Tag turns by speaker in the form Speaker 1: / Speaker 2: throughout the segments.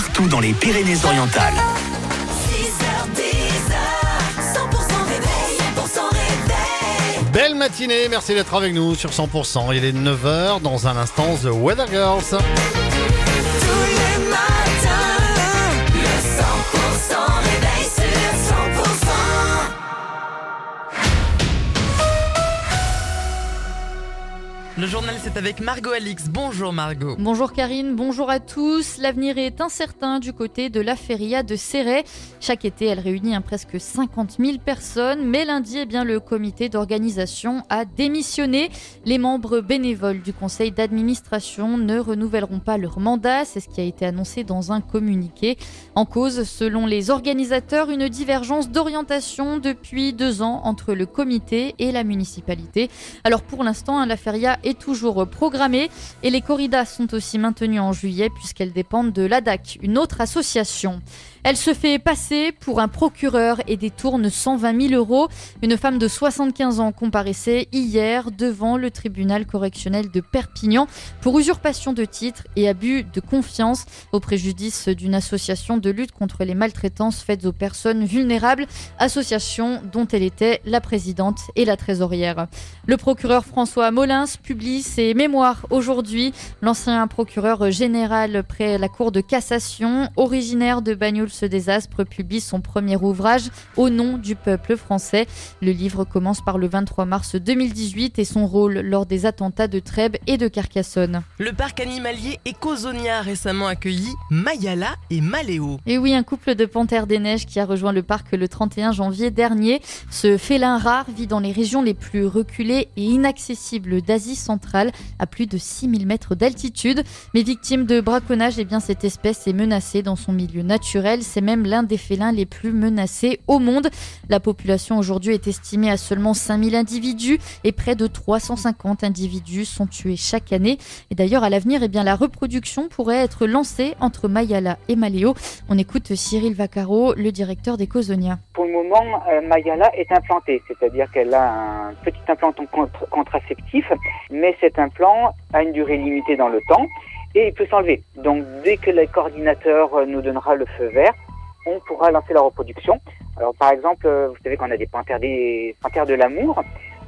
Speaker 1: partout dans les Pyrénées-Orientales.
Speaker 2: 6h10, 100% réveil, 100% réveil.
Speaker 3: Belle matinée, merci d'être avec nous sur 100%. Il est 9h, dans un instant, The Weather Girls.
Speaker 2: Tous les Le
Speaker 4: journal, c'est avec Margot Alix. Bonjour Margot.
Speaker 5: Bonjour Karine, bonjour à tous. L'avenir est incertain du côté de la feria de Serret. Chaque été, elle réunit un presque 50 000 personnes, mais lundi, eh bien, le comité d'organisation a démissionné. Les membres bénévoles du conseil d'administration ne renouvelleront pas leur mandat, c'est ce qui a été annoncé dans un communiqué. En cause, selon les organisateurs, une divergence d'orientation depuis deux ans entre le comité et la municipalité. Alors pour l'instant, hein, la feria est toujours programmée et les corridas sont aussi maintenues en juillet puisqu'elles dépendent de l'ADAC, une autre association. Elle se fait passer pour un procureur et détourne 120 000 euros. Une femme de 75 ans comparaissait hier devant le tribunal correctionnel de Perpignan pour usurpation de titre et abus de confiance au préjudice d'une association de lutte contre les maltraitances faites aux personnes vulnérables, association dont elle était la présidente et la trésorière. Le procureur François Molins publie ses mémoires aujourd'hui. L'ancien procureur général près la Cour de cassation, originaire de Bagnols-des-Aspres, publie son premier ouvrage au nom du peuple français. Le livre commence par le 23 mars 2018 et son rôle lors des attentats de Trèbes et de Carcassonne.
Speaker 4: Le parc animalier Ecozonia a récemment accueilli Mayala et Maléo.
Speaker 5: Et oui, un couple de panthères des neiges qui a rejoint le parc le 31 janvier dernier. Ce félin rare vit dans les régions les plus reculées et inaccessibles d'Asie centrale, à plus de 6000 mètres d'altitude. Mais victime de braconnage, eh bien, cette espèce est menacée dans son milieu naturel. C'est même l'un des félins les plus menacés au monde. La population aujourd'hui est estimée à seulement 5000 individus et près de 350 individus sont tués chaque année. Et d'ailleurs, à l'avenir, eh bien, la reproduction pourrait être lancée entre Mayala et Maléo. On écoute Cyril Vaccaro, le directeur d'Ecosonia.
Speaker 6: Pour le moment, euh, Mayala est implantée, c'est-à-dire qu'elle a un petit implant contraceptif, mais cet implant a une durée limitée dans le temps et il peut s'enlever. Donc dès que le coordinateur euh, nous donnera le feu vert, on pourra lancer la reproduction. Alors par exemple, euh, vous savez qu'on a des panthères, des panthères de l'amour.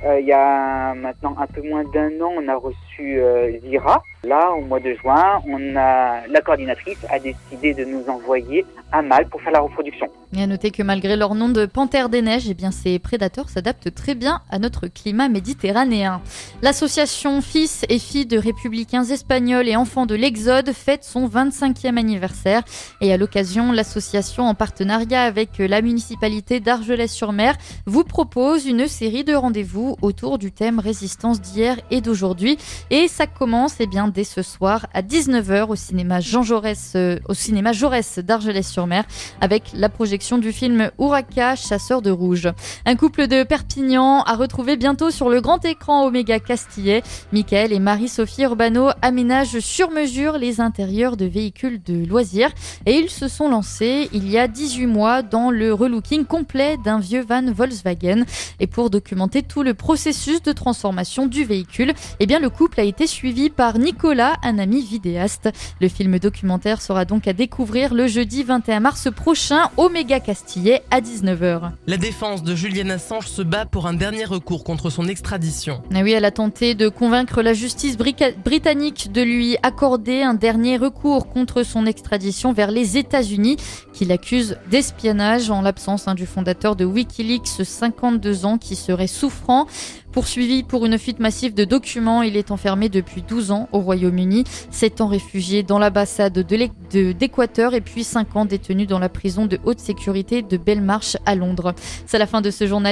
Speaker 6: Euh, il y a maintenant un peu moins d'un an, on a reçu euh, Zira. Là, au mois de juin, on a la coordinatrice a décidé de nous envoyer un mâle pour faire la reproduction.
Speaker 5: Et à noter que malgré leur nom de panthère des neiges, eh bien ces prédateurs s'adaptent très bien à notre climat méditerranéen. L'association Fils et filles de républicains espagnols et enfants de l'Exode fête son 25e anniversaire. Et à l'occasion, l'association en partenariat avec la municipalité d'Argelès-sur-Mer vous propose une série de rendez-vous autour du thème résistance d'hier et d'aujourd'hui. Et ça commence eh bien dès ce soir à 19h au cinéma Jean Jaurès, euh, au cinéma Jaurès d'Argelès-sur-Mer avec la projection du film Uraka, chasseur de rouge. Un couple de Perpignan à retrouver bientôt sur le grand écran Oméga Castillet. Michael et Marie-Sophie Urbano aménagent sur mesure les intérieurs de véhicules de loisirs et ils se sont lancés il y a 18 mois dans le relooking complet d'un vieux van Volkswagen. Et pour documenter tout le processus de transformation du véhicule, eh bien le couple a été suivi par Nicolas, un ami vidéaste. Le film documentaire sera donc à découvrir le jeudi 21 mars prochain au Méga Castillet à 19h.
Speaker 4: La défense de Julian Assange se bat pour un dernier recours contre son extradition.
Speaker 5: Ah oui, elle a tenté de convaincre la justice britannique de lui accorder un dernier recours contre son extradition vers les États-Unis, qui l'accuse d'espionnage en l'absence hein, du fondateur de Wikileaks, 52 ans, qui serait souffrant. Poursuivi pour une fuite massive de documents, il est enfermé depuis 12 ans au Royaume-Uni, 7 ans réfugié dans l'ambassade d'Équateur et puis 5 ans détenu dans la prison de haute sécurité de Belmarsh à Londres. C'est la fin de ce journal.